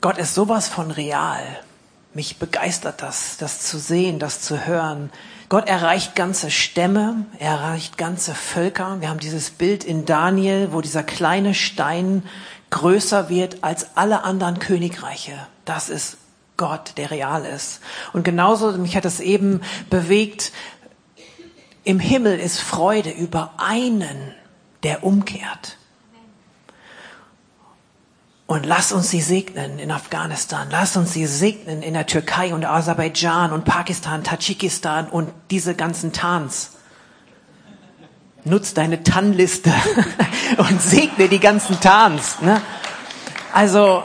Gott ist sowas von real. Mich begeistert das, das zu sehen, das zu hören. Gott erreicht ganze Stämme, er erreicht ganze Völker. Wir haben dieses Bild in Daniel, wo dieser kleine Stein größer wird als alle anderen Königreiche. Das ist Gott, der real ist. Und genauso, mich hat es eben bewegt, im Himmel ist Freude über einen, der umkehrt. Und lass uns sie segnen in Afghanistan. Lass uns sie segnen in der Türkei und Aserbaidschan und Pakistan, Tadschikistan und diese ganzen Tans. Nutz deine Tannliste und segne die ganzen Tans. Ne? Also,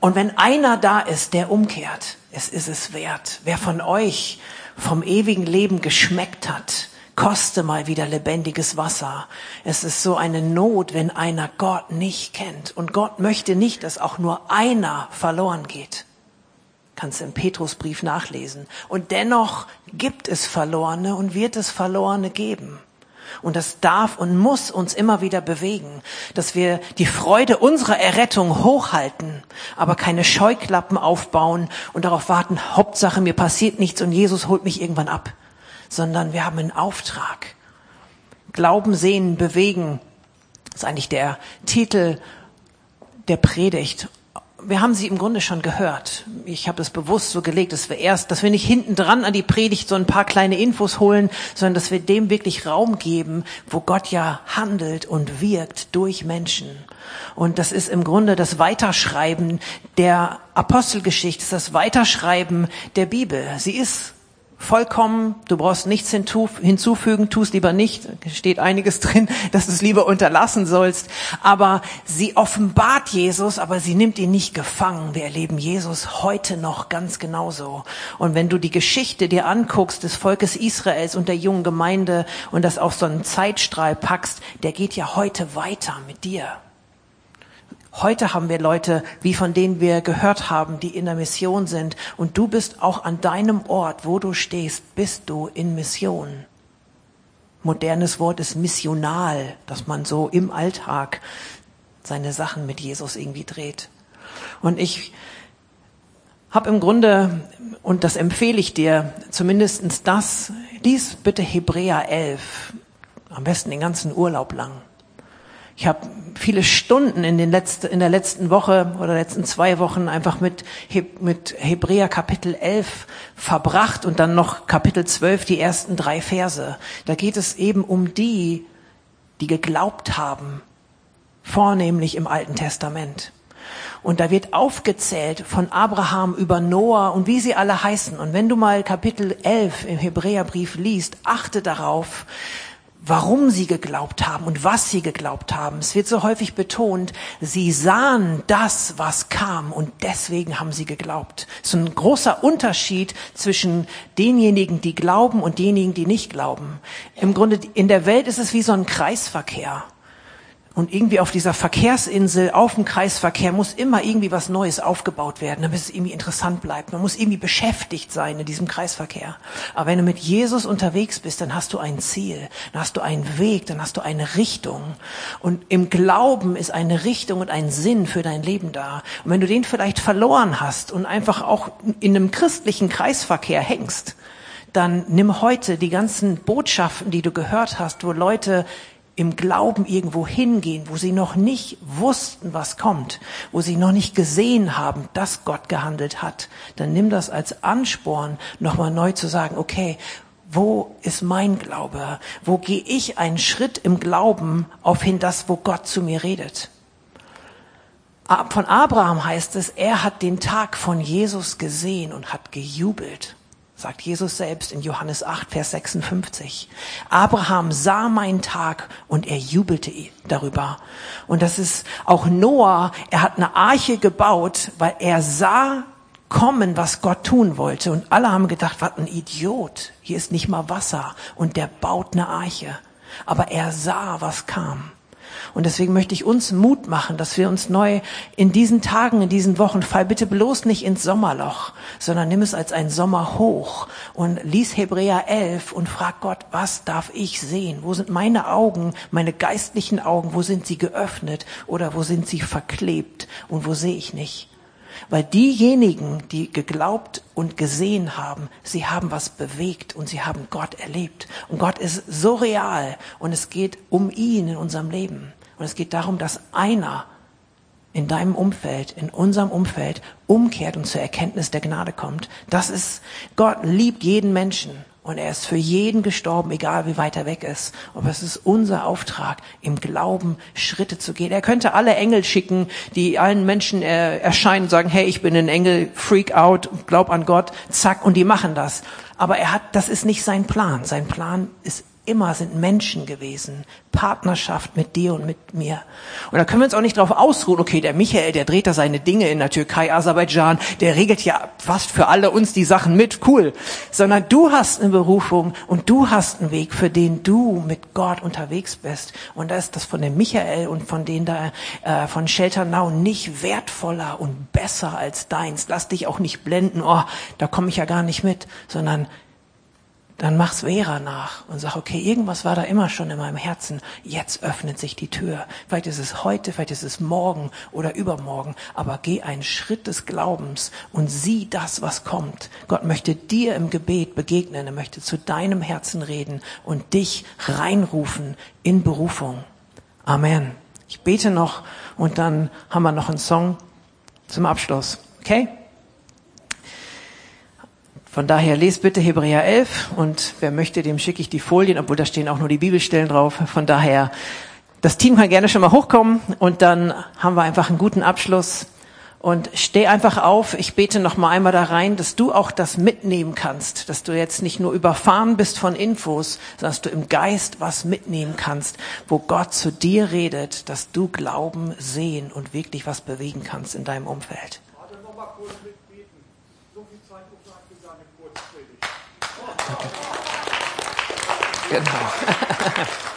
und wenn einer da ist, der umkehrt, es ist es wert. Wer von euch vom ewigen Leben geschmeckt hat, koste mal wieder lebendiges Wasser. Es ist so eine Not, wenn einer Gott nicht kennt. Und Gott möchte nicht, dass auch nur einer verloren geht. Kannst du im Petrusbrief nachlesen. Und dennoch gibt es Verlorene und wird es Verlorene geben. Und das darf und muss uns immer wieder bewegen, dass wir die Freude unserer Errettung hochhalten, aber keine Scheuklappen aufbauen und darauf warten, Hauptsache mir passiert nichts und Jesus holt mich irgendwann ab sondern wir haben einen Auftrag. Glauben, sehen, bewegen ist eigentlich der Titel der Predigt. Wir haben sie im Grunde schon gehört. Ich habe es bewusst so gelegt, dass wir erst, dass wir nicht hinten dran an die Predigt so ein paar kleine Infos holen, sondern dass wir dem wirklich Raum geben, wo Gott ja handelt und wirkt durch Menschen. Und das ist im Grunde das Weiterschreiben der Apostelgeschichte, das Weiterschreiben der Bibel. Sie ist vollkommen, du brauchst nichts hinzufügen, tust lieber nicht, steht einiges drin, dass du es lieber unterlassen sollst, aber sie offenbart Jesus, aber sie nimmt ihn nicht gefangen. Wir erleben Jesus heute noch ganz genauso. Und wenn du die Geschichte dir anguckst des Volkes Israels und der jungen Gemeinde und das auf so einen Zeitstrahl packst, der geht ja heute weiter mit dir. Heute haben wir Leute, wie von denen wir gehört haben, die in der Mission sind. Und du bist auch an deinem Ort, wo du stehst, bist du in Mission. Modernes Wort ist missional, dass man so im Alltag seine Sachen mit Jesus irgendwie dreht. Und ich habe im Grunde, und das empfehle ich dir, zumindestens das, lies bitte Hebräer 11, am besten den ganzen Urlaub lang. Ich habe viele Stunden in, den letzten, in der letzten Woche oder letzten zwei Wochen einfach mit, mit Hebräer Kapitel 11 verbracht und dann noch Kapitel 12, die ersten drei Verse. Da geht es eben um die, die geglaubt haben, vornehmlich im Alten Testament. Und da wird aufgezählt von Abraham über Noah und wie sie alle heißen. Und wenn du mal Kapitel 11 im Hebräerbrief liest, achte darauf, warum sie geglaubt haben und was sie geglaubt haben. Es wird so häufig betont, sie sahen das, was kam und deswegen haben sie geglaubt. Es ist ein großer Unterschied zwischen denjenigen, die glauben und denjenigen, die nicht glauben. Im Grunde, in der Welt ist es wie so ein Kreisverkehr. Und irgendwie auf dieser Verkehrsinsel, auf dem Kreisverkehr, muss immer irgendwie was Neues aufgebaut werden, damit es irgendwie interessant bleibt. Man muss irgendwie beschäftigt sein in diesem Kreisverkehr. Aber wenn du mit Jesus unterwegs bist, dann hast du ein Ziel, dann hast du einen Weg, dann hast du eine Richtung. Und im Glauben ist eine Richtung und ein Sinn für dein Leben da. Und wenn du den vielleicht verloren hast und einfach auch in einem christlichen Kreisverkehr hängst, dann nimm heute die ganzen Botschaften, die du gehört hast, wo Leute im Glauben irgendwo hingehen, wo sie noch nicht wussten, was kommt, wo sie noch nicht gesehen haben, dass Gott gehandelt hat, dann nimm das als Ansporn, nochmal neu zu sagen, okay, wo ist mein Glaube? Wo gehe ich einen Schritt im Glauben auf hin das, wo Gott zu mir redet? Von Abraham heißt es, er hat den Tag von Jesus gesehen und hat gejubelt sagt Jesus selbst in Johannes 8, Vers 56. Abraham sah meinen Tag und er jubelte darüber. Und das ist auch Noah, er hat eine Arche gebaut, weil er sah kommen, was Gott tun wollte. Und alle haben gedacht, was ein Idiot, hier ist nicht mal Wasser und der baut eine Arche. Aber er sah, was kam. Und deswegen möchte ich uns Mut machen, dass wir uns neu in diesen Tagen, in diesen Wochen, fall bitte bloß nicht ins Sommerloch, sondern nimm es als ein Sommerhoch und lies Hebräer 11 und frag Gott, was darf ich sehen? Wo sind meine Augen, meine geistlichen Augen, wo sind sie geöffnet oder wo sind sie verklebt und wo sehe ich nicht? Weil diejenigen, die geglaubt und gesehen haben, sie haben was bewegt und sie haben Gott erlebt. Und Gott ist so real und es geht um ihn in unserem Leben. Und es geht darum, dass einer in deinem Umfeld, in unserem Umfeld umkehrt und zur Erkenntnis der Gnade kommt. Das ist, Gott liebt jeden Menschen. Und er ist für jeden gestorben, egal wie weit er weg ist. Aber es ist unser Auftrag, im Glauben Schritte zu gehen. Er könnte alle Engel schicken, die allen Menschen äh, erscheinen und sagen, hey, ich bin ein Engel, freak out, glaub an Gott, zack, und die machen das. Aber er hat, das ist nicht sein Plan. Sein Plan ist immer sind Menschen gewesen. Partnerschaft mit dir und mit mir. Und da können wir uns auch nicht darauf ausruhen, okay, der Michael, der dreht da seine Dinge in der Türkei, Aserbaidschan, der regelt ja fast für alle uns die Sachen mit, cool. Sondern du hast eine Berufung und du hast einen Weg, für den du mit Gott unterwegs bist. Und da ist das von dem Michael und von denen da, äh, von Shelter Now nicht wertvoller und besser als deins. Lass dich auch nicht blenden, oh, da komme ich ja gar nicht mit, sondern dann mach's Vera nach und sag, okay, irgendwas war da immer schon in meinem Herzen. Jetzt öffnet sich die Tür. Vielleicht ist es heute, vielleicht ist es morgen oder übermorgen, aber geh einen Schritt des Glaubens und sieh das, was kommt. Gott möchte dir im Gebet begegnen. Er möchte zu deinem Herzen reden und dich reinrufen in Berufung. Amen. Ich bete noch und dann haben wir noch einen Song zum Abschluss. Okay? Von daher lest bitte Hebräer 11 und wer möchte, dem schicke ich die Folien, obwohl da stehen auch nur die Bibelstellen drauf. Von daher, das Team kann gerne schon mal hochkommen und dann haben wir einfach einen guten Abschluss. Und steh einfach auf. Ich bete noch mal einmal da rein, dass du auch das mitnehmen kannst, dass du jetzt nicht nur überfahren bist von Infos, sondern dass du im Geist was mitnehmen kannst, wo Gott zu dir redet, dass du Glauben sehen und wirklich was bewegen kannst in deinem Umfeld. Genau.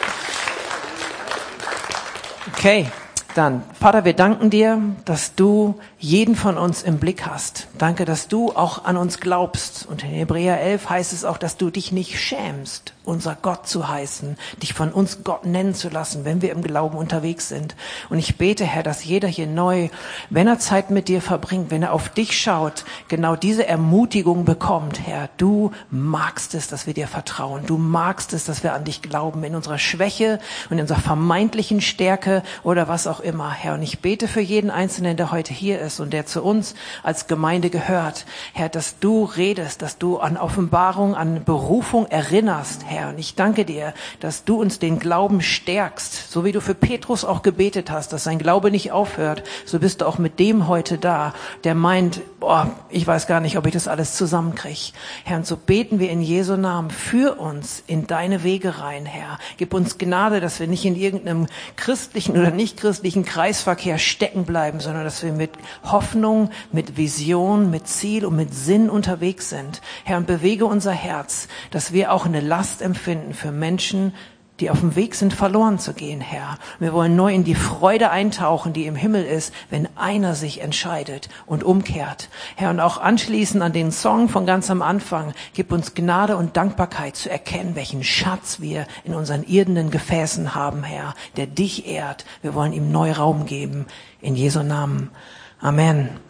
Okay, dann, Vater, wir danken dir, dass du jeden von uns im Blick hast. Danke, dass du auch an uns glaubst. Und in Hebräer 11 heißt es auch, dass du dich nicht schämst, unser Gott zu heißen, dich von uns Gott nennen zu lassen, wenn wir im Glauben unterwegs sind. Und ich bete, Herr, dass jeder hier neu, wenn er Zeit mit dir verbringt, wenn er auf dich schaut, genau diese Ermutigung bekommt, Herr. Du magst es, dass wir dir vertrauen. Du magst es, dass wir an dich glauben, in unserer Schwäche und in unserer vermeintlichen Stärke oder was auch immer, Herr. Und ich bete für jeden Einzelnen, der heute hier ist und der zu uns als Gemeinde gehört, Herr, dass du redest, dass du an Offenbarung, an Berufung erinnerst, Herr. Und ich danke dir, dass du uns den Glauben stärkst. So wie du für Petrus auch gebetet hast, dass sein Glaube nicht aufhört, so bist du auch mit dem heute da, der meint, boah, ich weiß gar nicht, ob ich das alles zusammenkriege. Herr, und so beten wir in Jesu Namen für uns in deine Wege rein, Herr. Gib uns Gnade, dass wir nicht in irgendeinem christlichen oder nicht christlichen Kreisverkehr stecken bleiben, sondern dass wir mit Hoffnung, mit Vision, mit Ziel und mit Sinn unterwegs sind. Herr, und bewege unser Herz, dass wir auch eine Last empfinden für Menschen, die auf dem Weg sind, verloren zu gehen, Herr. Wir wollen neu in die Freude eintauchen, die im Himmel ist, wenn einer sich entscheidet und umkehrt. Herr, und auch anschließend an den Song von ganz am Anfang, gib uns Gnade und Dankbarkeit zu erkennen, welchen Schatz wir in unseren irdenen Gefäßen haben, Herr, der dich ehrt. Wir wollen ihm neu Raum geben. In Jesu Namen. Amen.